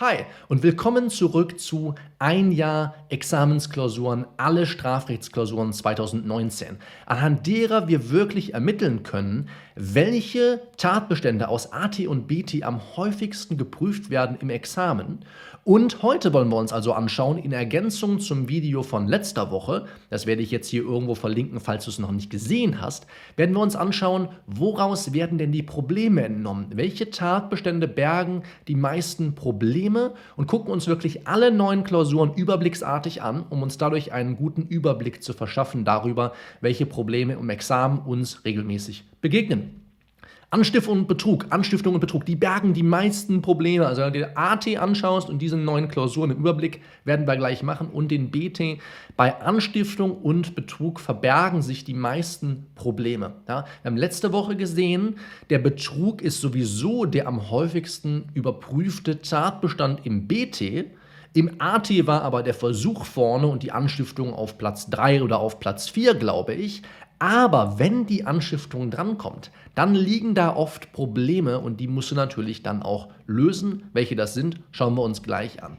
Hi und willkommen zurück zu ein Jahr Examensklausuren, alle Strafrechtsklausuren 2019, anhand derer wir wirklich ermitteln können, welche Tatbestände aus AT und BT am häufigsten geprüft werden im Examen. Und heute wollen wir uns also anschauen, in Ergänzung zum Video von letzter Woche, das werde ich jetzt hier irgendwo verlinken, falls du es noch nicht gesehen hast, werden wir uns anschauen, woraus werden denn die Probleme entnommen? Welche Tatbestände bergen die meisten Probleme? Und gucken uns wirklich alle neuen Klausuren überblicksartig an, um uns dadurch einen guten Überblick zu verschaffen darüber, welche Probleme im Examen uns regelmäßig begegnen. Anstiftung und Betrug, Anstiftung und Betrug, die bergen die meisten Probleme. Also wenn du dir AT anschaust und diese neuen Klausuren im Überblick werden wir gleich machen und den BT, bei Anstiftung und Betrug verbergen sich die meisten Probleme. Ja, wir haben letzte Woche gesehen, der Betrug ist sowieso der am häufigsten überprüfte Tatbestand im BT. Im AT war aber der Versuch vorne und die Anstiftung auf Platz 3 oder auf Platz 4, glaube ich. Aber wenn die Anstiftung drankommt, dann liegen da oft Probleme und die musst du natürlich dann auch lösen. Welche das sind, schauen wir uns gleich an.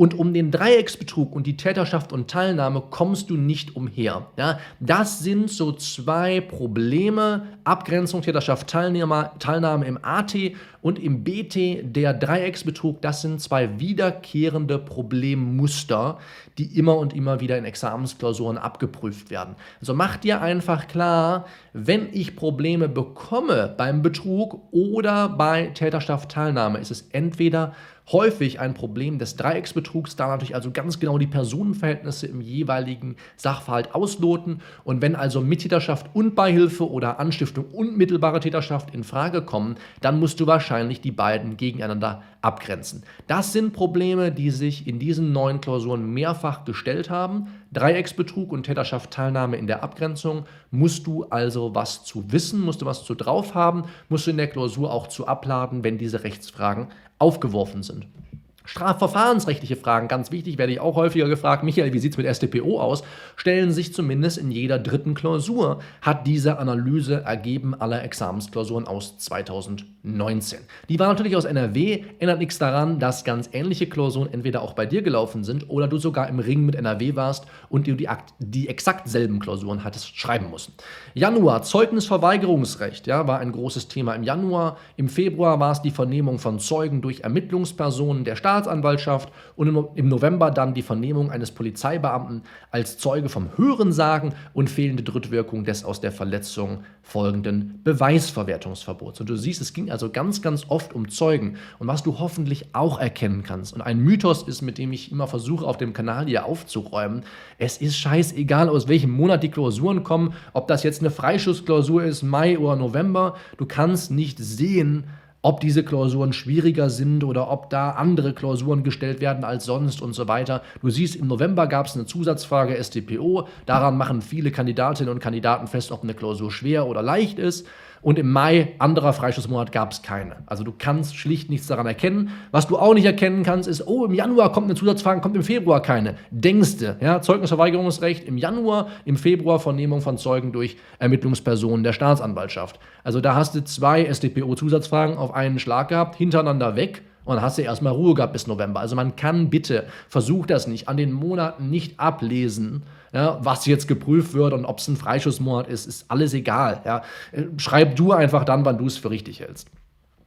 Und um den Dreiecksbetrug und die Täterschaft und Teilnahme kommst du nicht umher. Ja, das sind so zwei Probleme, Abgrenzung, Täterschaft, Teilnehmer, Teilnahme im AT und im BT der Dreiecksbetrug. Das sind zwei wiederkehrende Problemmuster, die immer und immer wieder in Examensklausuren abgeprüft werden. Also mach dir einfach klar, wenn ich Probleme bekomme beim Betrug oder bei Täterschaft, Teilnahme, ist es entweder häufig ein Problem des Dreiecksbetrugs, da natürlich also ganz genau die Personenverhältnisse im jeweiligen Sachverhalt ausloten. Und wenn also Mittäterschaft und Beihilfe oder Anstiftung und mittelbare Täterschaft in Frage kommen, dann musst du wahrscheinlich die beiden gegeneinander abgrenzen. Das sind Probleme, die sich in diesen neuen Klausuren mehrfach gestellt haben. Dreiecksbetrug und Täterschaft Teilnahme in der Abgrenzung. Musst du also was zu wissen, musst du was zu drauf haben, musst du in der Klausur auch zu abladen, wenn diese Rechtsfragen aufgeworfen sind. Strafverfahrensrechtliche Fragen, ganz wichtig, werde ich auch häufiger gefragt. Michael, wie sieht es mit StPO aus? Stellen sich zumindest in jeder dritten Klausur, hat diese Analyse ergeben aller Examensklausuren aus 2019. Die war natürlich aus NRW, ändert nichts daran, dass ganz ähnliche Klausuren entweder auch bei dir gelaufen sind oder du sogar im Ring mit NRW warst und du die, die exakt selben Klausuren hattest schreiben müssen. Januar, Zeugnisverweigerungsrecht, ja, war ein großes Thema im Januar. Im Februar war es die Vernehmung von Zeugen durch Ermittlungspersonen der Staat Staatsanwaltschaft und im November dann die Vernehmung eines Polizeibeamten als Zeuge vom Hörensagen und fehlende Drittwirkung des aus der Verletzung folgenden Beweisverwertungsverbots. Und du siehst, es ging also ganz, ganz oft um Zeugen und was du hoffentlich auch erkennen kannst. Und ein Mythos ist, mit dem ich immer versuche, auf dem Kanal hier aufzuräumen. Es ist scheißegal, aus welchem Monat die Klausuren kommen, ob das jetzt eine Freischussklausur ist, Mai oder November. Du kannst nicht sehen, ob diese Klausuren schwieriger sind oder ob da andere Klausuren gestellt werden als sonst und so weiter. Du siehst, im November gab es eine Zusatzfrage StPO. Daran machen viele Kandidatinnen und Kandidaten fest, ob eine Klausur schwer oder leicht ist. Und im Mai, anderer Freischussmonat, gab es keine. Also du kannst schlicht nichts daran erkennen. Was du auch nicht erkennen kannst, ist, oh, im Januar kommt eine Zusatzfrage, kommt im Februar keine. Denkste, ja, Zeugnisverweigerungsrecht im Januar, im Februar Vernehmung von Zeugen durch Ermittlungspersonen der Staatsanwaltschaft. Also da hast du zwei SDPO-Zusatzfragen auf einen Schlag gehabt, hintereinander weg. Und dann hast du erstmal Ruhe gehabt bis November. Also man kann bitte, versuch das nicht, an den Monaten nicht ablesen, ja, was jetzt geprüft wird und ob es ein Freischussmonat ist, ist alles egal. Ja. Schreib du einfach dann, wann du es für richtig hältst.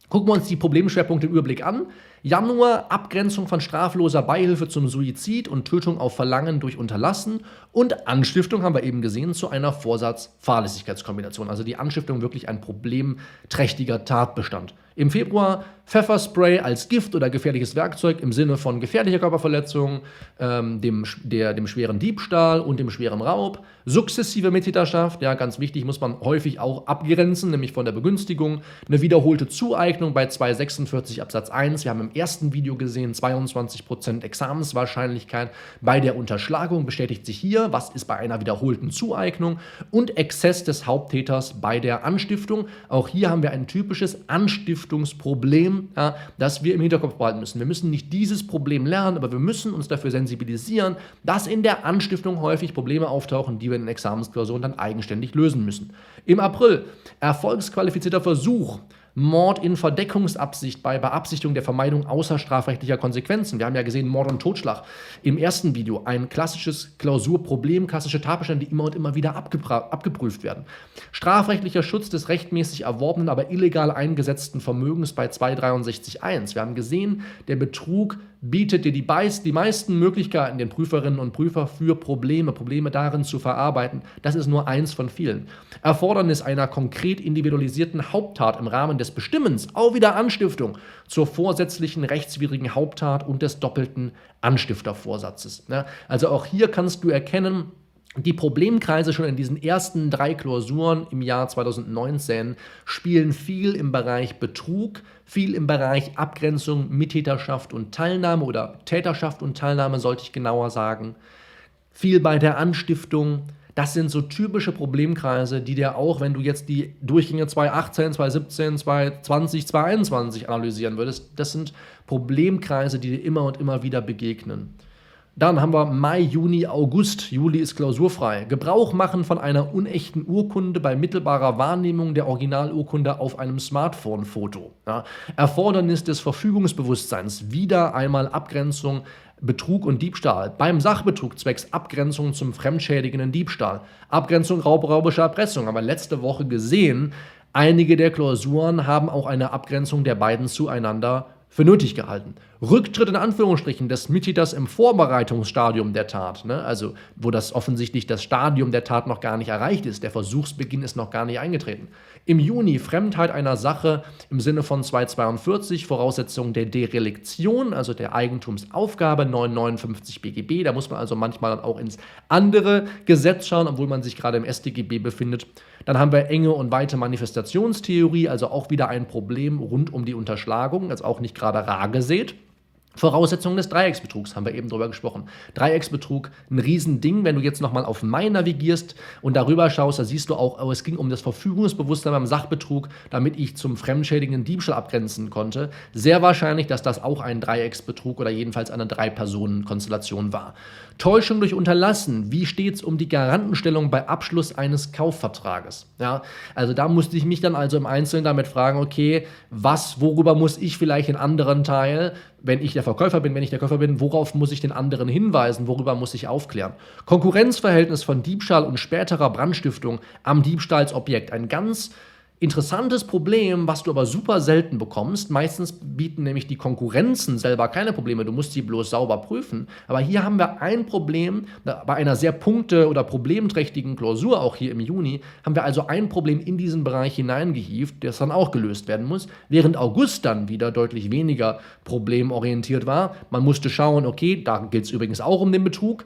Gucken wir uns die Problemschwerpunkte im Überblick an. Januar Abgrenzung von strafloser Beihilfe zum Suizid und Tötung auf Verlangen durch Unterlassen und Anstiftung haben wir eben gesehen zu einer Vorsatz-Fahrlässigkeitskombination. Also die Anstiftung wirklich ein problemträchtiger Tatbestand. Im Februar Pfefferspray als Gift oder gefährliches Werkzeug im Sinne von gefährlicher Körperverletzung, ähm, dem, der, dem schweren Diebstahl und dem schweren Raub. Sukzessive Mittäterschaft, ja, ganz wichtig, muss man häufig auch abgrenzen, nämlich von der Begünstigung. Eine wiederholte Zueignung bei 246 Absatz 1. Wir haben im ersten Video gesehen, 22% Examenswahrscheinlichkeit bei der Unterschlagung bestätigt sich hier. Was ist bei einer wiederholten Zueignung? Und Exzess des Haupttäters bei der Anstiftung. Auch hier haben wir ein typisches Anstiftungsproblem ja, das wir im Hinterkopf behalten müssen. Wir müssen nicht dieses Problem lernen, aber wir müssen uns dafür sensibilisieren, dass in der Anstiftung häufig Probleme auftauchen, die wir in Examensklausuren dann eigenständig lösen müssen. Im April erfolgsqualifizierter Versuch Mord in Verdeckungsabsicht bei Beabsichtigung der Vermeidung außerstrafrechtlicher Konsequenzen. Wir haben ja gesehen, Mord und Totschlag im ersten Video. Ein klassisches Klausurproblem, klassische Tatbestände, die immer und immer wieder abgeprüft werden. Strafrechtlicher Schutz des rechtmäßig erworbenen, aber illegal eingesetzten Vermögens bei 263.1. Wir haben gesehen, der Betrug bietet dir die, die meisten Möglichkeiten den Prüferinnen und Prüfer für Probleme, Probleme darin zu verarbeiten. Das ist nur eins von vielen. Erfordernis einer konkret individualisierten Haupttat im Rahmen des Bestimmens, auch wieder Anstiftung zur vorsätzlichen rechtswidrigen Haupttat und des doppelten Anstiftervorsatzes. Also auch hier kannst du erkennen, die Problemkreise schon in diesen ersten drei Klausuren im Jahr 2019 spielen viel im Bereich Betrug, viel im Bereich Abgrenzung, Mittäterschaft und Teilnahme oder Täterschaft und Teilnahme sollte ich genauer sagen, viel bei der Anstiftung. Das sind so typische Problemkreise, die dir auch, wenn du jetzt die Durchgänge 2018, 2017, 2020, 2021 analysieren würdest, das sind Problemkreise, die dir immer und immer wieder begegnen. Dann haben wir Mai, Juni, August. Juli ist klausurfrei. Gebrauch machen von einer unechten Urkunde bei mittelbarer Wahrnehmung der Originalurkunde auf einem Smartphone-Foto. Ja. Erfordernis des Verfügungsbewusstseins. Wieder einmal Abgrenzung Betrug und Diebstahl. Beim Sachbetrug zwecks Abgrenzung zum fremdschädigenden Diebstahl. Abgrenzung raubräubischer Erpressung. Aber letzte Woche gesehen, einige der Klausuren haben auch eine Abgrenzung der beiden zueinander für nötig gehalten. Rücktritt in Anführungsstrichen des Mittäters im Vorbereitungsstadium der Tat, ne? also wo das offensichtlich das Stadium der Tat noch gar nicht erreicht ist, der Versuchsbeginn ist noch gar nicht eingetreten. Im Juni Fremdheit einer Sache im Sinne von 242, Voraussetzung der Derelektion, also der Eigentumsaufgabe 959 BGB. Da muss man also manchmal dann auch ins andere Gesetz schauen, obwohl man sich gerade im StGB befindet. Dann haben wir enge und weite Manifestationstheorie, also auch wieder ein Problem rund um die Unterschlagung, also auch nicht gerade rar gesät. Voraussetzungen des Dreiecksbetrugs haben wir eben drüber gesprochen. Dreiecksbetrug, ein Riesending. Wenn du jetzt nochmal auf Mai navigierst und darüber schaust, da siehst du auch, oh, es ging um das Verfügungsbewusstsein beim Sachbetrug, damit ich zum fremdschädigenden Diebstahl abgrenzen konnte. Sehr wahrscheinlich, dass das auch ein Dreiecksbetrug oder jedenfalls eine Drei-Personen-Konstellation war. Täuschung durch Unterlassen. Wie steht es um die Garantenstellung bei Abschluss eines Kaufvertrages? Ja, also da musste ich mich dann also im Einzelnen damit fragen, okay, was, worüber muss ich vielleicht in anderen Teil wenn ich der Verkäufer bin, wenn ich der Käufer bin, worauf muss ich den anderen hinweisen, worüber muss ich aufklären. Konkurrenzverhältnis von Diebstahl und späterer Brandstiftung am Diebstahlsobjekt. Ein ganz Interessantes Problem, was du aber super selten bekommst. Meistens bieten nämlich die Konkurrenzen selber keine Probleme. Du musst sie bloß sauber prüfen. Aber hier haben wir ein Problem, bei einer sehr punkte- oder problemträchtigen Klausur, auch hier im Juni, haben wir also ein Problem in diesen Bereich hineingehievt, das dann auch gelöst werden muss. Während August dann wieder deutlich weniger problemorientiert war. Man musste schauen, okay, da gilt es übrigens auch um den Betrug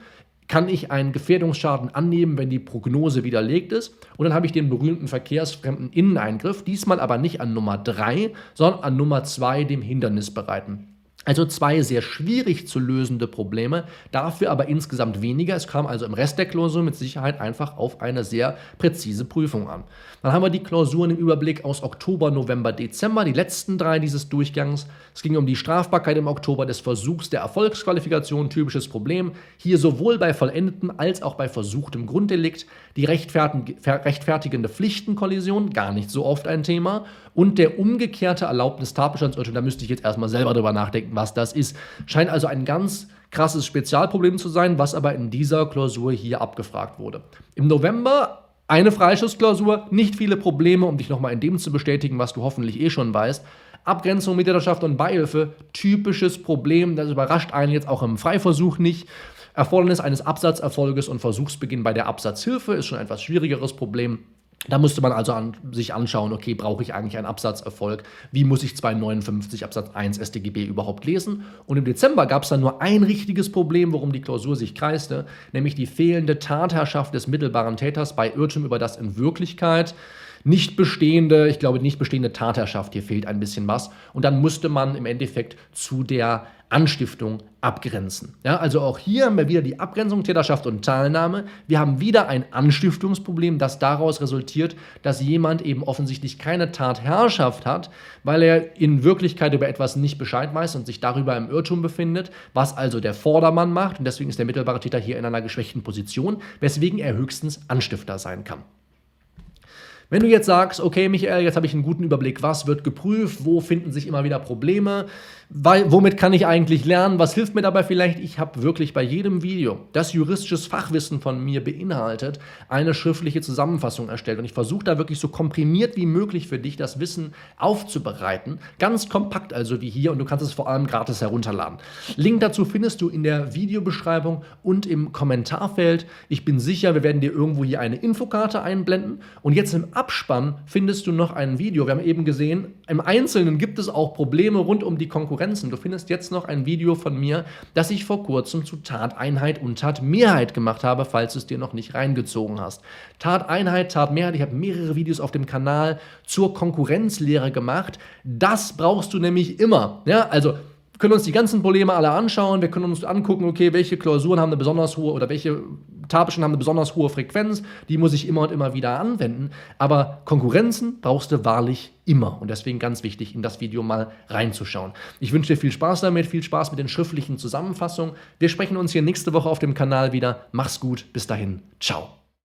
kann ich einen Gefährdungsschaden annehmen, wenn die Prognose widerlegt ist. Und dann habe ich den berühmten verkehrsfremden Inneneingriff, diesmal aber nicht an Nummer 3, sondern an Nummer 2, dem Hindernisbereiten. Also zwei sehr schwierig zu lösende Probleme, dafür aber insgesamt weniger. Es kam also im Rest der Klausur mit Sicherheit einfach auf eine sehr präzise Prüfung an. Dann haben wir die Klausuren im Überblick aus Oktober, November, Dezember, die letzten drei dieses Durchgangs. Es ging um die Strafbarkeit im Oktober des Versuchs der Erfolgsqualifikation, typisches Problem. Hier sowohl bei vollendeten als auch bei versuchtem Grunddelikt. Die rechtfertigende Pflichtenkollision, gar nicht so oft ein Thema. Und der umgekehrte Erlaubnis Tatbestandsurteil, da müsste ich jetzt erstmal selber drüber nachdenken, was das ist. Scheint also ein ganz krasses Spezialproblem zu sein, was aber in dieser Klausur hier abgefragt wurde. Im November eine Freischussklausur, nicht viele Probleme, um dich nochmal in dem zu bestätigen, was du hoffentlich eh schon weißt. Abgrenzung, Mittäterschaft und Beihilfe, typisches Problem, das überrascht einen jetzt auch im Freiversuch nicht. Erfordernis eines Absatzerfolges und Versuchsbeginn bei der Absatzhilfe ist schon ein etwas schwierigeres Problem. Da musste man also an, sich anschauen, okay, brauche ich eigentlich einen Absatzerfolg? Wie muss ich 259 Absatz 1 StGB überhaupt lesen? Und im Dezember gab es dann nur ein richtiges Problem, worum die Klausur sich kreiste, nämlich die fehlende Tatherrschaft des mittelbaren Täters bei Irrtum über das in Wirklichkeit nicht bestehende, ich glaube, nicht bestehende Tatherrschaft, hier fehlt ein bisschen was. Und dann musste man im Endeffekt zu der Anstiftung abgrenzen. Ja, also auch hier haben wir wieder die Abgrenzung Täterschaft und Teilnahme. Wir haben wieder ein Anstiftungsproblem, das daraus resultiert, dass jemand eben offensichtlich keine Tatherrschaft hat, weil er in Wirklichkeit über etwas nicht Bescheid weiß und sich darüber im Irrtum befindet, was also der Vordermann macht. Und deswegen ist der mittelbare Täter hier in einer geschwächten Position, weswegen er höchstens Anstifter sein kann. Wenn du jetzt sagst, okay, Michael, jetzt habe ich einen guten Überblick, was wird geprüft, wo finden sich immer wieder Probleme, weil, womit kann ich eigentlich lernen, was hilft mir dabei vielleicht? Ich habe wirklich bei jedem Video, das juristisches Fachwissen von mir beinhaltet, eine schriftliche Zusammenfassung erstellt. Und ich versuche da wirklich so komprimiert wie möglich für dich das Wissen aufzubereiten. Ganz kompakt also wie hier und du kannst es vor allem gratis herunterladen. Link dazu findest du in der Videobeschreibung und im Kommentarfeld. Ich bin sicher, wir werden dir irgendwo hier eine Infokarte einblenden. Und jetzt im Abspann findest du noch ein Video. Wir haben eben gesehen, im Einzelnen gibt es auch Probleme rund um die Konkurrenzen. Du findest jetzt noch ein Video von mir, das ich vor kurzem zu Tateinheit und Tatmehrheit gemacht habe, falls du es dir noch nicht reingezogen hast. Tateinheit, Tatmehrheit, ich habe mehrere Videos auf dem Kanal zur Konkurrenzlehre gemacht. Das brauchst du nämlich immer. Ja, also können uns die ganzen Probleme alle anschauen. Wir können uns angucken, okay, welche Klausuren haben eine besonders hohe oder welche Tabischen haben eine besonders hohe Frequenz. Die muss ich immer und immer wieder anwenden. Aber Konkurrenzen brauchst du wahrlich immer. Und deswegen ganz wichtig, in das Video mal reinzuschauen. Ich wünsche dir viel Spaß damit, viel Spaß mit den schriftlichen Zusammenfassungen. Wir sprechen uns hier nächste Woche auf dem Kanal wieder. Mach's gut. Bis dahin. Ciao.